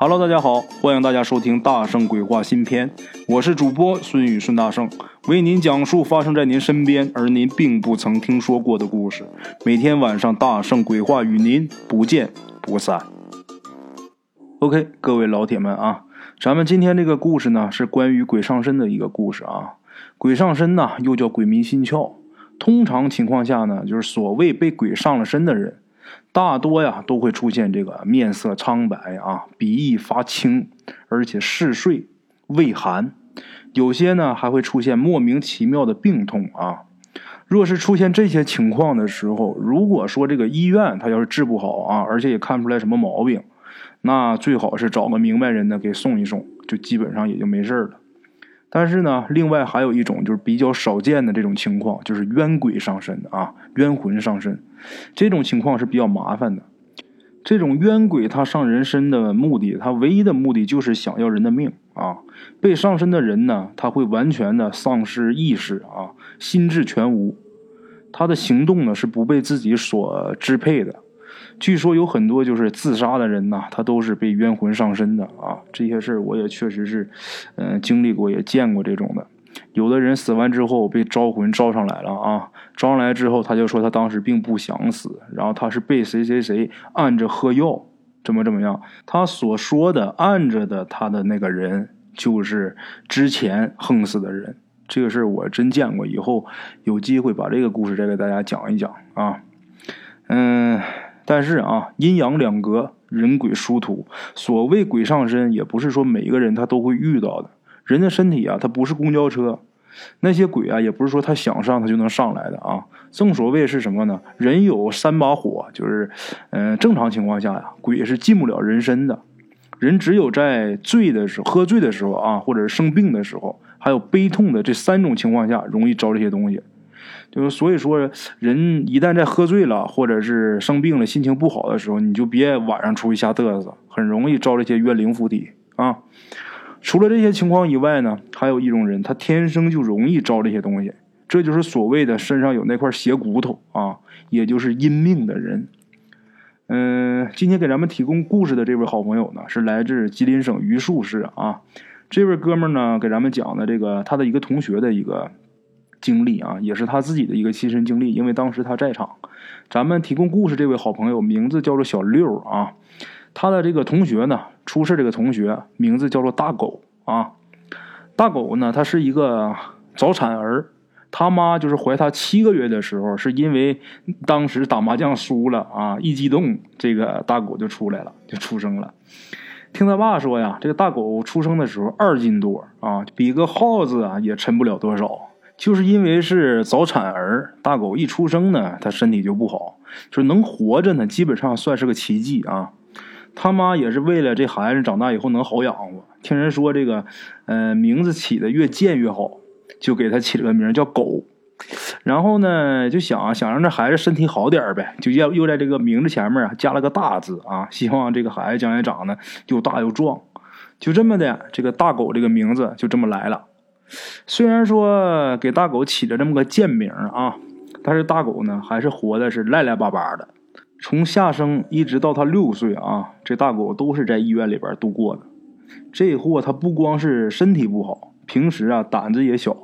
Hello，大家好，欢迎大家收听《大圣鬼话》新篇，我是主播孙宇顺大圣，为您讲述发生在您身边而您并不曾听说过的故事。每天晚上，大圣鬼话与您不见不散。OK，各位老铁们啊，咱们今天这个故事呢，是关于鬼上身的一个故事啊。鬼上身呢，又叫鬼迷心窍。通常情况下呢，就是所谓被鬼上了身的人。大多呀都会出现这个面色苍白啊，鼻翼发青，而且嗜睡、畏寒，有些呢还会出现莫名其妙的病痛啊。若是出现这些情况的时候，如果说这个医院他要是治不好啊，而且也看不出来什么毛病，那最好是找个明白人呢给送一送，就基本上也就没事了。但是呢，另外还有一种就是比较少见的这种情况，就是冤鬼上身啊，冤魂上身，这种情况是比较麻烦的。这种冤鬼他上人身的目的，他唯一的目的就是想要人的命啊。被上身的人呢，他会完全的丧失意识啊，心智全无，他的行动呢是不被自己所支配的。据说有很多就是自杀的人呐，他都是被冤魂上身的啊。这些事儿我也确实是，嗯，经历过，也见过这种的。有的人死完之后被招魂招上来了啊，招上来之后他就说他当时并不想死，然后他是被谁谁谁按着喝药，怎么怎么样。他所说的按着的他的那个人就是之前横死的人。这个事儿我真见过，以后有机会把这个故事再给大家讲一讲啊。嗯。但是啊，阴阳两隔，人鬼殊途。所谓鬼上身，也不是说每一个人他都会遇到的。人的身体啊，它不是公交车，那些鬼啊，也不是说他想上他就能上来的啊。正所谓是什么呢？人有三把火，就是，嗯，正常情况下呀，鬼是进不了人身的。人只有在醉的时候、喝醉的时候啊，或者是生病的时候，还有悲痛的这三种情况下，容易招这些东西。就是所以说，人一旦在喝醉了，或者是生病了、心情不好的时候，你就别晚上出去瞎嘚瑟，很容易招这些冤灵附体啊。除了这些情况以外呢，还有一种人，他天生就容易招这些东西，这就是所谓的身上有那块邪骨头啊，也就是阴命的人。嗯，今天给咱们提供故事的这位好朋友呢，是来自吉林省榆树市啊。这位哥们呢，给咱们讲的这个他的一个同学的一个。经历啊，也是他自己的一个亲身经历，因为当时他在场。咱们提供故事这位好朋友名字叫做小六啊，他的这个同学呢，出事这个同学名字叫做大狗啊。大狗呢，他是一个早产儿，他妈就是怀他七个月的时候，是因为当时打麻将输了啊，一激动，这个大狗就出来了，就出生了。听他爸说呀，这个大狗出生的时候二斤多啊，比个耗子啊也沉不了多少。就是因为是早产儿，大狗一出生呢，他身体就不好，就能活着呢，基本上算是个奇迹啊。他妈也是为了这孩子长大以后能好养活，听人说这个，呃，名字起的越贱越好，就给他起了个名叫狗。然后呢，就想想让这孩子身体好点呗，就要又在这个名字前面啊加了个大字啊，希望这个孩子将来长得又大又壮。就这么的，这个大狗这个名字就这么来了。虽然说给大狗起了这么个贱名啊，但是大狗呢还是活的是赖赖巴巴的。从下生一直到他六岁啊，这大狗都是在医院里边度过的。这货他不光是身体不好，平时啊胆子也小。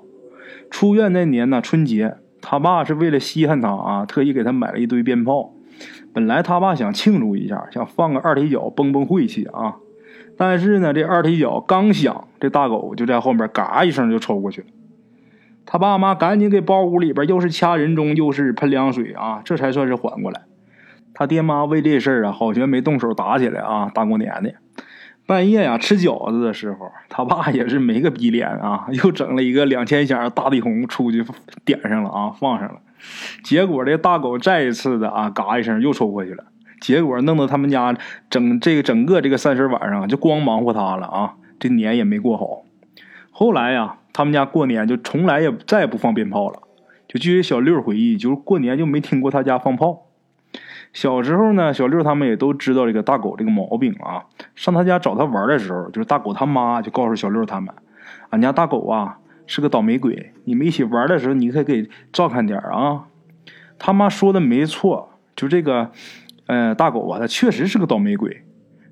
出院那年呢春节，他爸是为了稀罕他啊，特意给他买了一堆鞭炮。本来他爸想庆祝一下，想放个二踢脚崩崩晦气啊。但是呢，这二踢脚刚响，这大狗就在后面嘎一声就抽过去了。他爸妈赶紧给包屋里边，又是掐人中，又是喷凉水啊，这才算是缓过来。他爹妈为这事儿啊，好悬没动手打起来啊。大过年的，半夜呀吃饺子的时候，他爸也是没个逼脸啊，又整了一个两千响大地红出去点上了啊，放上了。结果这大狗再一次的啊，嘎一声又抽过去了。结果弄得他们家整这个整个这个三十晚上就光忙活他了啊，这年也没过好。后来呀，他们家过年就从来也再也不放鞭炮了。就据小六回忆，就是过年就没听过他家放炮。小时候呢，小六他们也都知道这个大狗这个毛病啊。上他家找他玩的时候，就是大狗他妈就告诉小六他们：“俺家大狗啊是个倒霉鬼，你们一起玩的时候，你可给照看点啊。”他妈说的没错，就这个。嗯，大狗啊，它确实是个倒霉鬼。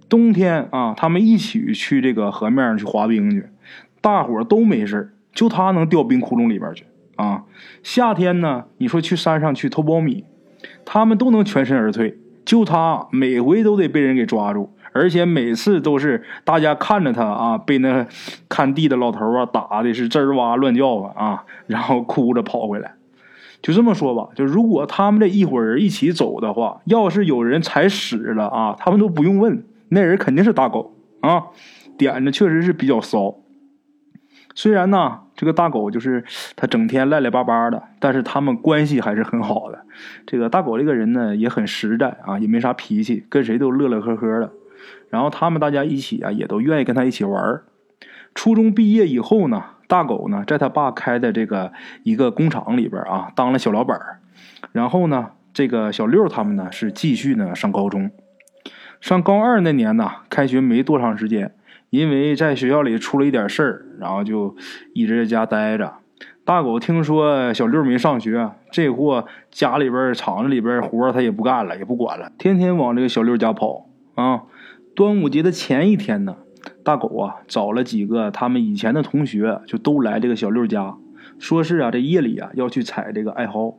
冬天啊，他们一起去这个河面上去滑冰去，大伙都没事就他能掉冰窟窿里边去啊。夏天呢，你说去山上去偷苞米，他们都能全身而退，就他每回都得被人给抓住，而且每次都是大家看着他啊，被那看地的老头啊打的是吱哇乱叫唤啊，然后哭着跑回来。就这么说吧，就如果他们这一伙人一起走的话，要是有人踩屎了啊，他们都不用问，那人肯定是大狗啊，点子确实是比较骚。虽然呢，这个大狗就是他整天赖赖巴巴的，但是他们关系还是很好的。这个大狗这个人呢也很实在啊，也没啥脾气，跟谁都乐乐呵呵的。然后他们大家一起啊，也都愿意跟他一起玩初中毕业以后呢。大狗呢，在他爸开的这个一个工厂里边啊，当了小老板然后呢，这个小六他们呢是继续呢上高中。上高二那年呢，开学没多长时间，因为在学校里出了一点事儿，然后就一直在家待着。大狗听说小六没上学，这货家里边厂子里边活他也不干了，也不管了，天天往这个小六家跑啊。端午节的前一天呢。大狗啊，找了几个他们以前的同学，就都来这个小六家，说是啊，这夜里啊要去采这个艾蒿。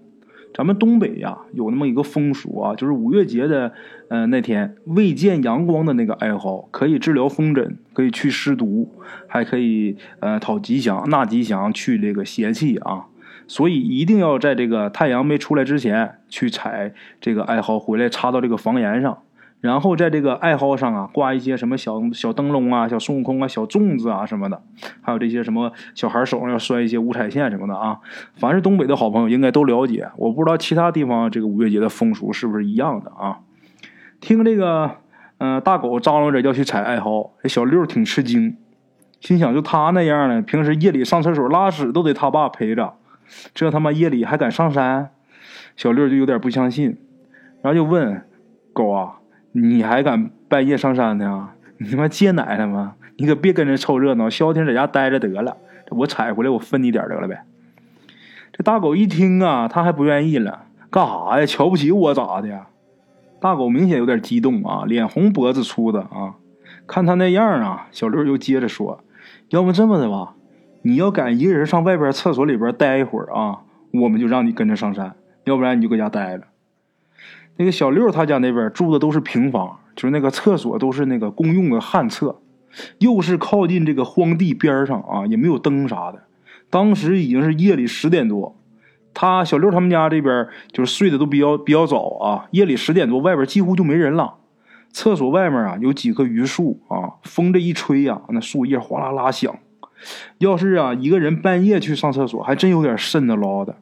咱们东北呀有那么一个风俗啊，就是五月节的呃那天未见阳光的那个艾蒿，可以治疗风疹，可以去湿毒，还可以呃讨吉祥、纳吉祥、去这个邪气啊。所以一定要在这个太阳没出来之前去采这个艾蒿回来，插到这个房檐上。然后在这个艾蒿上啊，挂一些什么小小灯笼啊、小孙悟空啊、小粽子啊什么的，还有这些什么小孩手上要拴一些五彩线什么的啊。凡是东北的好朋友应该都了解，我不知道其他地方这个五月节的风俗是不是一样的啊？听这个，嗯，大狗张罗着要去采艾蒿，这小六挺吃惊，心想就他那样的，平时夜里上厕所拉屎都得他爸陪着，这他妈夜里还敢上山？小六就有点不相信，然后就问狗啊。你还敢半夜上山呢？你他妈戒奶了吗？你可别跟着凑热闹，消停在家待着得了。我采回来，我分你点得了呗。这大狗一听啊，他还不愿意了，干啥呀？瞧不起我咋的？大狗明显有点激动啊，脸红脖子粗的啊。看他那样啊，小六又接着说：“要不这么的吧，你要敢一个人上外边厕所里边待一会儿啊，我们就让你跟着上山；要不然你就搁家待着。”那个小六他家那边住的都是平房，就是那个厕所都是那个公用的旱厕，又是靠近这个荒地边上啊，也没有灯啥的。当时已经是夜里十点多，他小六他们家这边就是睡得都比较比较早啊，夜里十点多外边几乎就没人了。厕所外面啊有几棵榆树啊，风这一吹呀，那树叶哗啦啦响。要是啊一个人半夜去上厕所，还真有点瘆得慌的。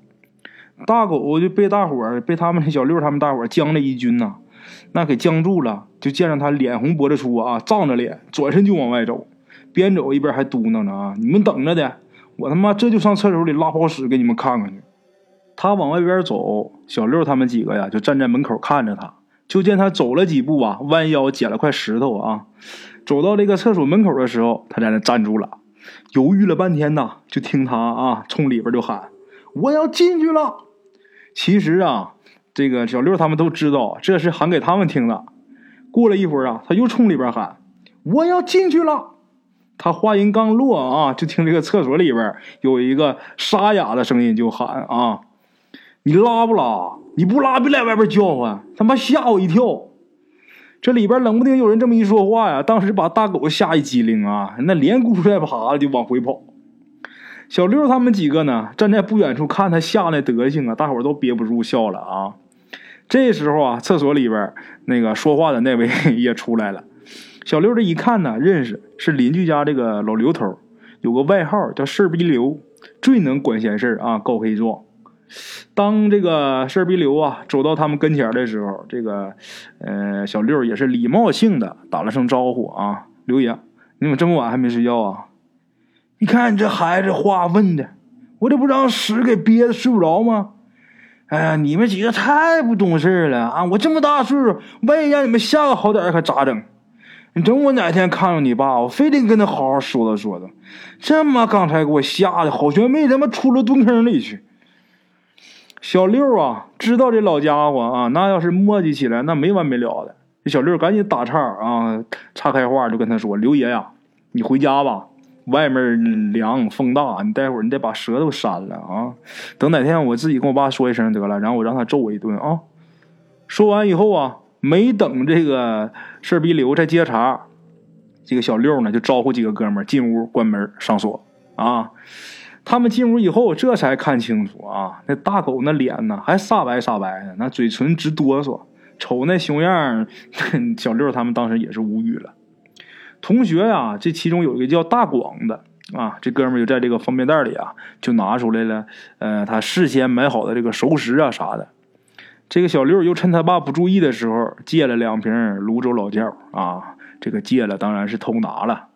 大狗就被大伙儿被他们小六他们大伙儿僵了一军呐，那给僵住了。就见着他脸红脖子粗啊，涨着脸，转身就往外走，边走一边还嘟囔着啊：“你们等着的，我他妈这就上厕所里拉泡屎给你们看看去。”他往外边走，小六他们几个呀就站在门口看着他。就见他走了几步啊，弯腰捡了块石头啊，走到这个厕所门口的时候，他在那站住了，犹豫了半天呐，就听他啊冲里边就喊：“我要进去了。”其实啊，这个小六他们都知道，这是喊给他们听的。过了一会儿啊，他又冲里边喊：“我要进去了。”他话音刚落啊，就听这个厕所里边有一个沙哑的声音就喊：“啊，你拉不拉？你不拉，别在外边叫唤，他妈吓我一跳。”这里边冷不丁有人这么一说话呀，当时把大狗吓一激灵啊，那连咕带爬的就往回跑。小六他们几个呢，站在不远处看他吓那德行啊，大伙都憋不住笑了啊。这时候啊，厕所里边那个说话的那位 也出来了。小六这一看呢，认识是邻居家这个老刘头，有个外号叫事逼刘，最能管闲事啊，告黑状。当这个事逼刘啊走到他们跟前的时候，这个呃小六也是礼貌性的打了声招呼啊，刘爷，你怎么这么晚还没睡觉啊？你看你这孩子话问的，我这不让屎给憋的睡不着吗？哎呀，你们几个太不懂事了啊！我这么大岁数，万一让你们吓个好点可咋整？你等我哪天看着你爸，我非得跟他好好说道说道。这么刚才给我吓的，好悬没他妈出了蹲坑里去。小六啊，知道这老家伙啊，那要是磨叽起来，那没完没了的。这小六赶紧打岔啊，岔开话就跟他说：“刘爷呀，你回家吧，外面凉风大，你待会儿你得把舌头扇了啊。等哪天我自己跟我爸说一声得了，然后我让他揍我一顿啊。”说完以后啊，没等这个事儿逼刘再接茬，这个小六呢就招呼几个哥们进屋关门上锁啊。他们进屋以后，这才看清楚啊，那大狗那脸呢还煞白煞白的，那嘴唇直哆嗦。瞅那熊样 小六他们当时也是无语了。同学呀，这其中有一个叫大广的啊，这哥们就在这个方便袋里啊，就拿出来了，呃，他事先买好的这个熟食啊啥的。这个小六又趁他爸不注意的时候，借了两瓶泸州老窖啊，这个借了当然是偷拿了。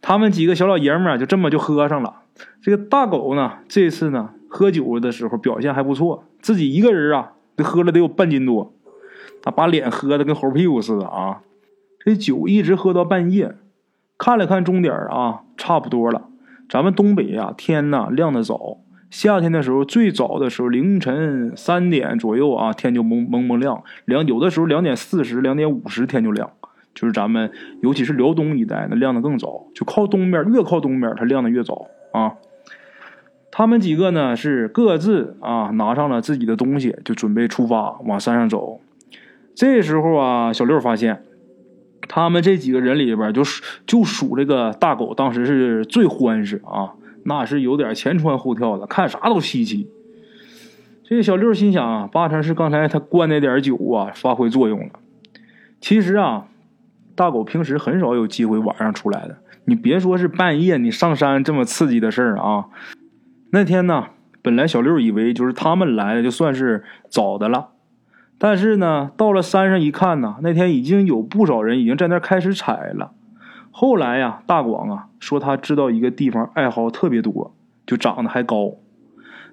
他们几个小老爷们儿就这么就喝上了。这个大狗呢，这次呢喝酒的时候表现还不错，自己一个人啊，喝了得有半斤多。他把脸喝的跟猴屁股似的啊！这酒一直喝到半夜，看了看钟点啊，差不多了。咱们东北呀，天呐亮的早，夏天的时候最早的时候凌晨三点左右啊，天就蒙蒙蒙亮。两有的时候两点四十、两点五十天就亮，就是咱们尤其是辽东一带，那亮的更早。就靠东边，越靠东边它亮的越早啊。他们几个呢是各自啊拿上了自己的东西，就准备出发往山上走。这时候啊，小六发现，他们这几个人里边，就数就数这个大狗，当时是最欢实啊，那是有点前窜后跳的，看啥都稀奇。这个小六心想啊，八成是刚才他灌那点酒啊发挥作用了。其实啊，大狗平时很少有机会晚上出来的，你别说是半夜你上山这么刺激的事儿啊。那天呢，本来小六以为就是他们来的，就算是早的了。但是呢，到了山上一看呢，那天已经有不少人已经在那开始采了。后来呀，大广啊说他知道一个地方，艾蒿特别多，就长得还高。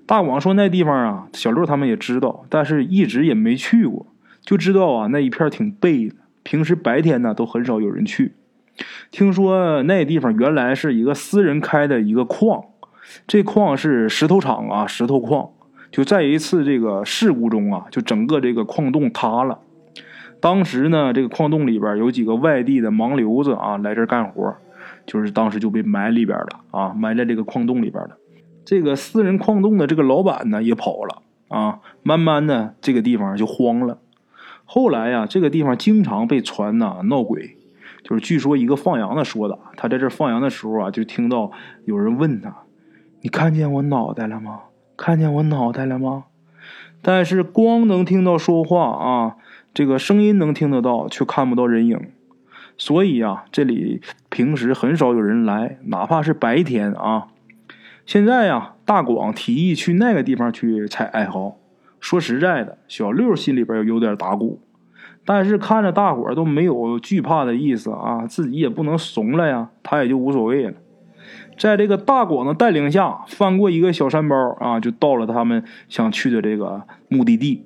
大广说那地方啊，小六他们也知道，但是一直也没去过，就知道啊那一片挺背的，平时白天呢都很少有人去。听说那地方原来是一个私人开的一个矿，这矿是石头厂啊，石头矿。就在一次这个事故中啊，就整个这个矿洞塌了。当时呢，这个矿洞里边有几个外地的盲流子啊，来这儿干活，就是当时就被埋里边了啊，埋在这个矿洞里边了。这个私人矿洞的这个老板呢也跑了啊，慢慢的这个地方就荒了。后来呀，这个地方经常被传呐闹鬼，就是据说一个放羊的说的，他在这放羊的时候啊，就听到有人问他：“你看见我脑袋了吗？”看见我脑袋了吗？但是光能听到说话啊，这个声音能听得到，却看不到人影。所以啊，这里平时很少有人来，哪怕是白天啊。现在呀，大广提议去那个地方去采艾蒿。说实在的，小六心里边有点打鼓，但是看着大伙都没有惧怕的意思啊，自己也不能怂了呀，他也就无所谓了。在这个大广的带领下，翻过一个小山包啊，就到了他们想去的这个目的地。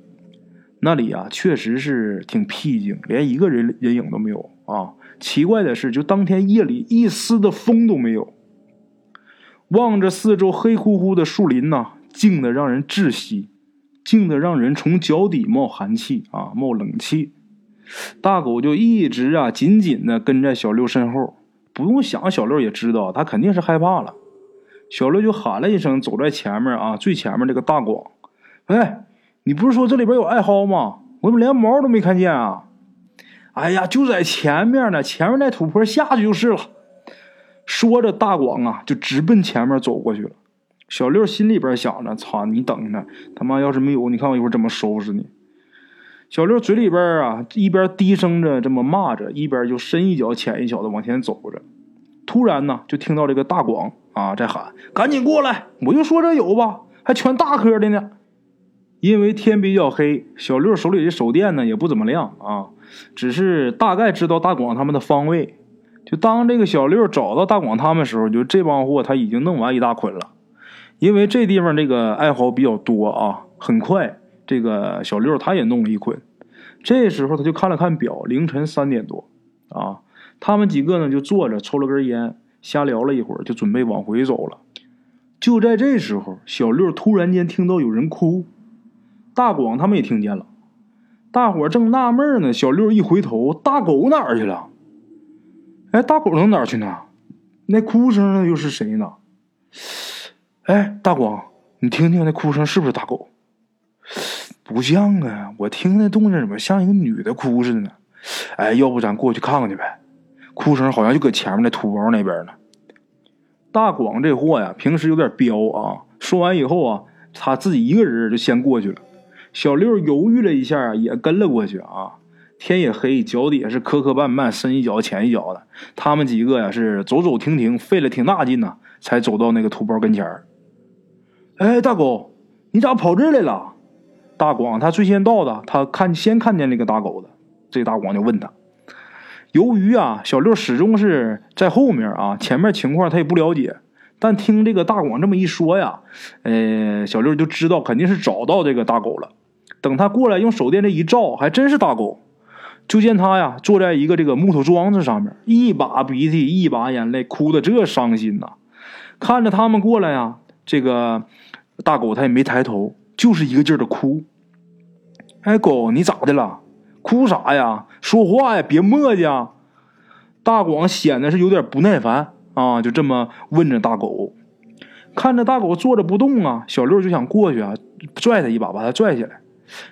那里啊，确实是挺僻静，连一个人人影都没有啊。奇怪的是，就当天夜里一丝的风都没有。望着四周黑乎乎的树林呐，静的让人窒息，静的让人从脚底冒寒气啊，冒冷气。大狗就一直啊紧紧的跟在小六身后。不用想，小六也知道，他肯定是害怕了。小六就喊了一声，走在前面啊，最前面这个大广，哎，你不是说这里边有艾蒿吗？我怎么连毛都没看见啊？哎呀，就在前面呢，前面那土坡下去就是了。说着，大广啊就直奔前面走过去了。小六心里边想着：操，你等着，他妈要是没有，你看我一会儿怎么收拾你。小六嘴里边啊，一边低声着这么骂着，一边就深一脚浅一脚的往前走着。突然呢，就听到这个大广啊在喊：“赶紧过来！”我就说这有吧，还全大颗的呢。因为天比较黑，小六手里的手电呢也不怎么亮啊，只是大概知道大广他们的方位。就当这个小六找到大广他们时候，就这帮货他已经弄完一大捆了。因为这地方这个爱好比较多啊，很快。这个小六他也弄了一捆，这时候他就看了看表，凌晨三点多，啊，他们几个呢就坐着抽了根烟，瞎聊了一会儿，就准备往回走了。就在这时候，小六突然间听到有人哭，大广他们也听见了。大伙正纳闷呢，小六一回头，大狗哪儿去了？哎，大狗能哪儿去呢？那哭声？又是谁呢？哎，大广，你听听那哭声是不是大狗？不像啊，我听那动静怎么像一个女的哭似的呢？哎，要不咱过去看看去呗？哭声好像就搁前面那土包那边呢。大广这货呀，平时有点彪啊。说完以后啊，他自己一个人就先过去了。小六犹豫了一下，也跟了过去啊。天也黑，脚底下是磕磕绊绊，深一脚浅一脚的。他们几个呀是走走停停，费了挺大劲呐，才走到那个土包跟前儿。哎，大狗，你咋跑这来了？大广他最先到的，他看先看见那个大狗的。这大广就问他。由于啊，小六始终是在后面啊，前面情况他也不了解。但听这个大广这么一说呀，呃，小六就知道肯定是找到这个大狗了。等他过来用手电这一照，还真是大狗。就见他呀，坐在一个这个木头桩子上面，一把鼻涕一把眼泪，哭的这伤心呐。看着他们过来呀，这个大狗他也没抬头，就是一个劲儿的哭。哎，狗，你咋的了？哭啥呀？说话呀，别磨叽。大广显得是有点不耐烦啊，就这么问着大狗。看着大狗坐着不动啊，小六就想过去啊，拽他一把，把他拽起来。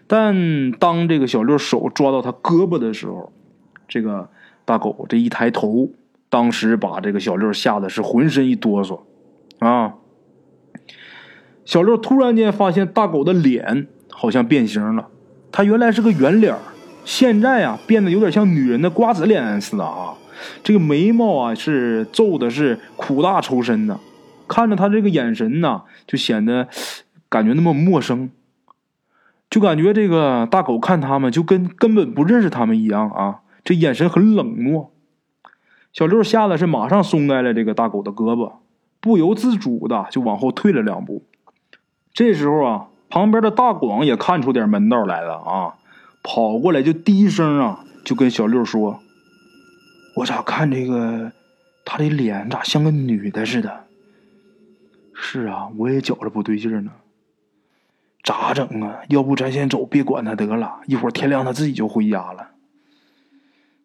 但当这个小六手抓到他胳膊的时候，这个大狗这一抬头，当时把这个小六吓得是浑身一哆嗦啊。小六突然间发现大狗的脸好像变形了，他原来是个圆脸现在呀，变得有点像女人的瓜子脸似的啊！这个眉毛啊是皱的，是苦大仇深的。看着他这个眼神呐，就显得感觉那么陌生，就感觉这个大狗看他们就跟根本不认识他们一样啊！这眼神很冷漠。小六吓得是马上松开了这个大狗的胳膊，不由自主的就往后退了两步。这时候啊，旁边的大广也看出点门道来了啊！跑过来就低声啊，就跟小六说：“我咋看这个他的脸咋像个女的似的？”“是啊，我也觉着不对劲呢。咋整啊？要不咱先走，别管他得了，一会儿天亮他自己就回家了。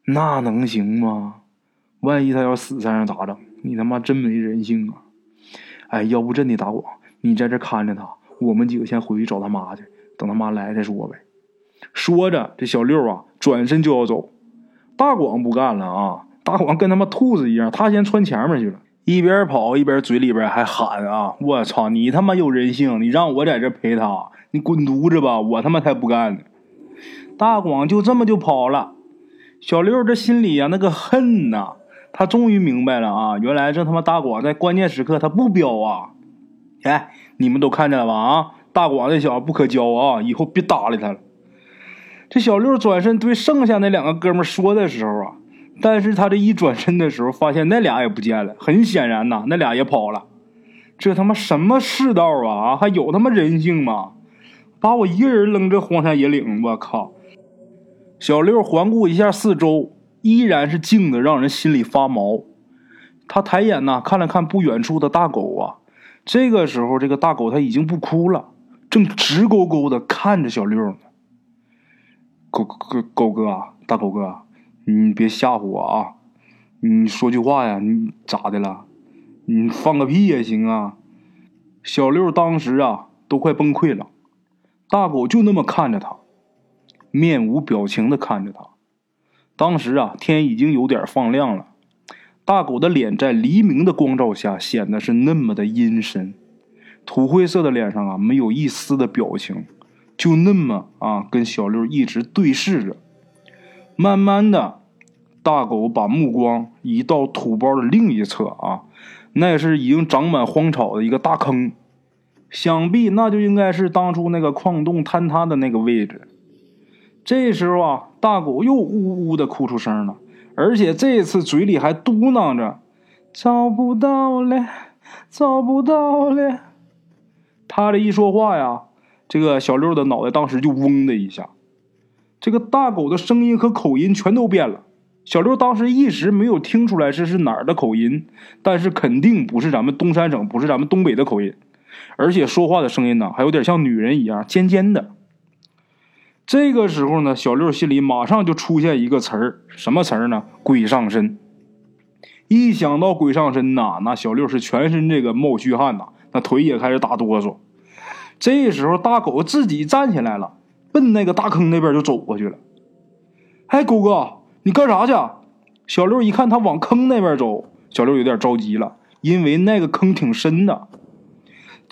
那能行吗？万一他要死在那咋整？你他妈真没人性啊！哎，要不真的大广，你在这看着他，我们几个先回去找他妈去，等他妈来再说呗。”说着，这小六啊，转身就要走。大广不干了啊！大广跟他妈兔子一样，他先窜前面去了，一边跑一边嘴里边还喊啊：“我操，你他妈有人性！你让我在这陪他，你滚犊子吧！我他妈才不干呢！”大广就这么就跑了。小六这心里呀，那个恨呐，他终于明白了啊！原来这他妈大广在关键时刻他不彪啊！哎，你们都看见了吧？啊，大广这小子不可教啊！以后别搭理他了。这小六转身对剩下那两个哥们说的时候啊，但是他这一转身的时候，发现那俩也不见了。很显然呐，那俩也跑了。这他妈什么世道啊？啊，还有他妈人性吗？把我一个人扔这荒山野岭，我靠！小六环顾一下四周，依然是静的，让人心里发毛。他抬眼呐，看了看不远处的大狗啊。这个时候，这个大狗它已经不哭了，正直勾勾的看着小六呢。狗狗狗哥，大狗哥，你别吓唬我啊！你说句话呀，你咋的了？你放个屁也行啊！小六当时啊都快崩溃了，大狗就那么看着他，面无表情的看着他。当时啊天已经有点放亮了，大狗的脸在黎明的光照下显得是那么的阴森，土灰色的脸上啊没有一丝的表情。就那么啊，跟小六一直对视着。慢慢的，大狗把目光移到土包的另一侧啊，那是已经长满荒草的一个大坑，想必那就应该是当初那个矿洞坍塌的那个位置。这时候啊，大狗又呜呜的哭出声了，而且这次嘴里还嘟囔着：“找不到了，找不到了。”他这一说话呀。这个小六的脑袋当时就嗡的一下，这个大狗的声音和口音全都变了。小六当时一时没有听出来这是哪儿的口音，但是肯定不是咱们东三省，不是咱们东北的口音，而且说话的声音呢还有点像女人一样尖尖的。这个时候呢，小六心里马上就出现一个词儿，什么词儿呢？鬼上身。一想到鬼上身呐，那小六是全身这个冒虚汗呐，那腿也开始打哆嗦。这时候大狗自己站起来了，奔那个大坑那边就走过去了。哎，狗哥，你干啥去？小六一看他往坑那边走，小六有点着急了，因为那个坑挺深的。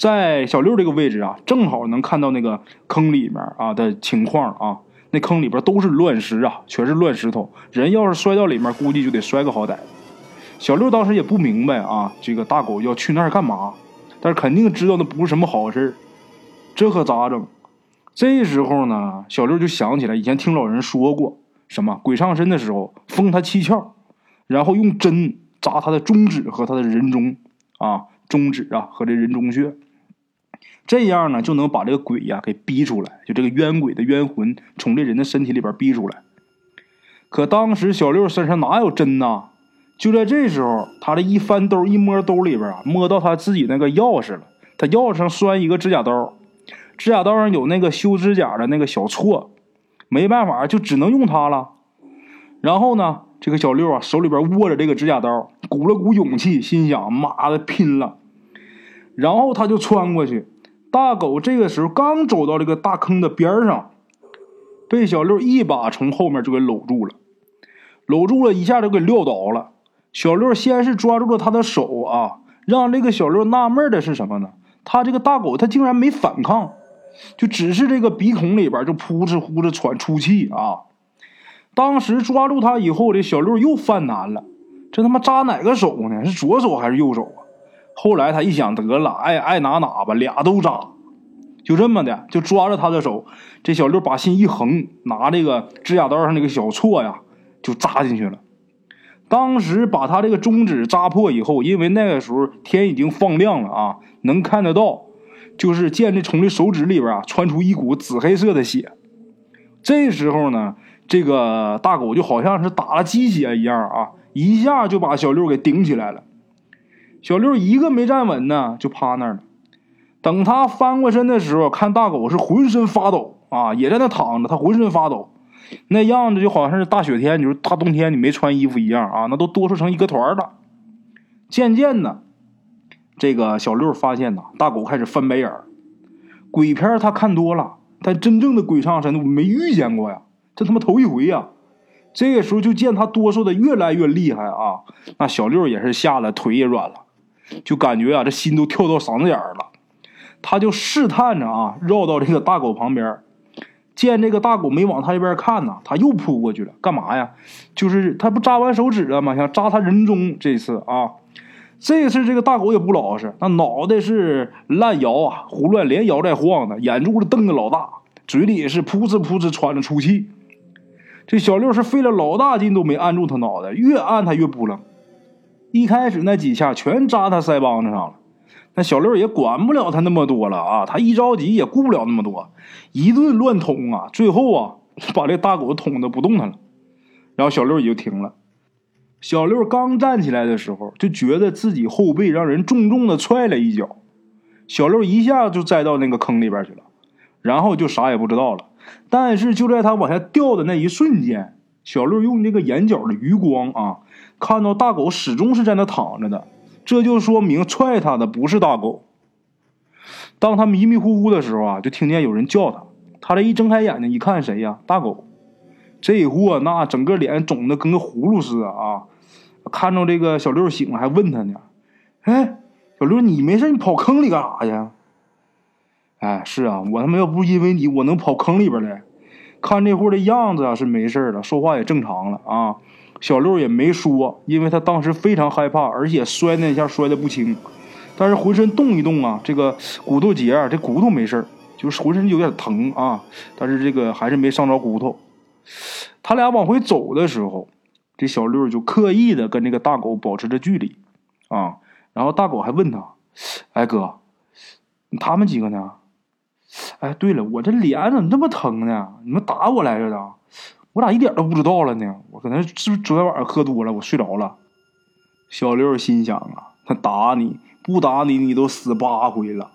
在小六这个位置啊，正好能看到那个坑里面啊的情况啊。那坑里边都是乱石啊，全是乱石头。人要是摔到里面，估计就得摔个好歹。小六当时也不明白啊，这个大狗要去那儿干嘛？但是肯定知道那不是什么好事这可咋整？这时候呢，小六就想起来以前听老人说过，什么鬼上身的时候封他七窍，然后用针扎他的中指和他的人中啊，中指啊和这人中穴。这样呢，就能把这个鬼呀给逼出来，就这个冤鬼的冤魂从这人的身体里边逼出来。可当时小六身上哪有针呐？就在这时候，他这一翻兜一摸兜里边啊，摸到他自己那个钥匙了。他钥匙上拴一个指甲刀，指甲刀上有那个修指甲的那个小锉，没办法，就只能用它了。然后呢，这个小六啊手里边握着这个指甲刀，鼓了鼓勇气，心想：妈的，拼了！然后他就穿过去。大狗这个时候刚走到这个大坑的边上，被小六一把从后面就给搂住了，搂住了一下就给撂倒了。小六先是抓住了他的手啊，让这个小六纳闷的是什么呢？他这个大狗他竟然没反抗，就只是这个鼻孔里边就噗哧呼哧喘粗气啊。当时抓住他以后，这小六又犯难了，这他妈扎哪个手呢？是左手还是右手啊？后来他一想，得了，爱爱哪哪吧，俩都扎，就这么的，就抓着他的手。这小六把心一横，拿这个指甲刀上那个小锉呀，就扎进去了。当时把他这个中指扎破以后，因为那个时候天已经放亮了啊，能看得到，就是见这从这手指里边啊窜出一股紫黑色的血。这时候呢，这个大狗就好像是打了鸡血一样啊，一下就把小六给顶起来了。小六一个没站稳呢，就趴那儿了。等他翻过身的时候，看大狗是浑身发抖啊，也在那躺着，他浑身发抖，那样子就好像是大雪天，你说大冬天你没穿衣服一样啊，那都哆嗦成一个团了。渐渐的，这个小六发现呐，大狗开始翻白眼儿。鬼片他看多了，但真正的鬼上身我没遇见过呀，这他妈头一回呀。这个时候就见他哆嗦的越来越厉害啊，那小六也是吓得腿也软了。就感觉啊，这心都跳到嗓子眼儿了。他就试探着啊，绕到这个大狗旁边，见这个大狗没往他这边看呢，他又扑过去了。干嘛呀？就是他不扎完手指了吗？想扎他人中。这次啊，这次这个大狗也不老实，那脑袋是乱摇啊，胡乱连摇带晃的，眼珠子瞪得老大，嘴里也是噗哧噗哧喘着粗气。这小六是费了老大劲都没按住他脑袋，越按他越不冷。一开始那几下全扎他腮帮子上了，那小六也管不了他那么多了啊！他一着急也顾不了那么多，一顿乱捅啊！最后啊，把这大狗捅的不动弹了，然后小六也就停了。小六刚站起来的时候，就觉得自己后背让人重重的踹了一脚，小六一下就栽到那个坑里边去了，然后就啥也不知道了。但是就在他往下掉的那一瞬间，小六用这个眼角的余光啊。看到大狗始终是在那躺着的，这就说明踹他的不是大狗。当他迷迷糊糊的时候啊，就听见有人叫他。他这一睁开眼睛一看，谁呀？大狗。这货那整个脸肿的跟个葫芦似的啊！看着这个小六醒了，还问他呢：“哎，小六，你没事？你跑坑里干啥去？”哎，是啊，我他妈要不因为你，我能跑坑里边来？看这货的样子啊，是没事了，说话也正常了啊。小六也没说，因为他当时非常害怕，而且摔那一下摔的不轻，但是浑身动一动啊，这个骨头节啊，这骨头没事就是浑身有点疼啊，但是这个还是没伤着骨头。他俩往回走的时候，这小六就刻意的跟这个大狗保持着距离啊，然后大狗还问他：“哎哥，他们几个呢？哎，对了，我这脸怎么这么疼呢？你们打我来着的？”我咋一点都不知道了呢？我可能是不是昨天晚上喝多了，我睡着了。小六心想啊，他打你不打你，你都死八回了。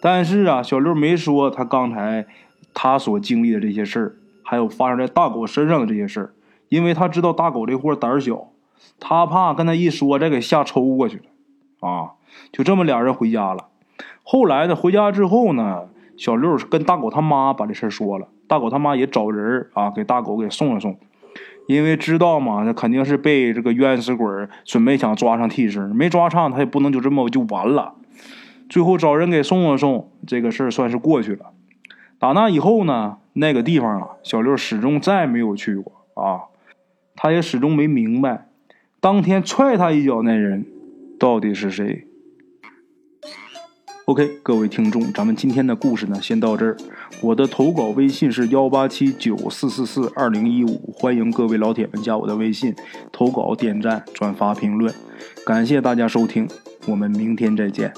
但是啊，小六没说他刚才他所经历的这些事儿，还有发生在大狗身上的这些事儿，因为他知道大狗这货胆小，他怕跟他一说，再给吓抽过去了啊。就这么俩人回家了。后来呢，回家之后呢，小六跟大狗他妈把这事儿说了，大狗他妈也找人啊，给大狗给送了送。因为知道嘛，那肯定是被这个冤死鬼准备想抓上替身，没抓上他也不能就这么就完了。最后找人给送了送，这个事儿算是过去了。打那以后呢，那个地方啊，小六始终再没有去过啊，他也始终没明白，当天踹他一脚那人到底是谁。OK，各位听众，咱们今天的故事呢，先到这儿。我的投稿微信是幺八七九四四四二零一五，欢迎各位老铁们加我的微信投稿、点赞、转发、评论，感谢大家收听，我们明天再见。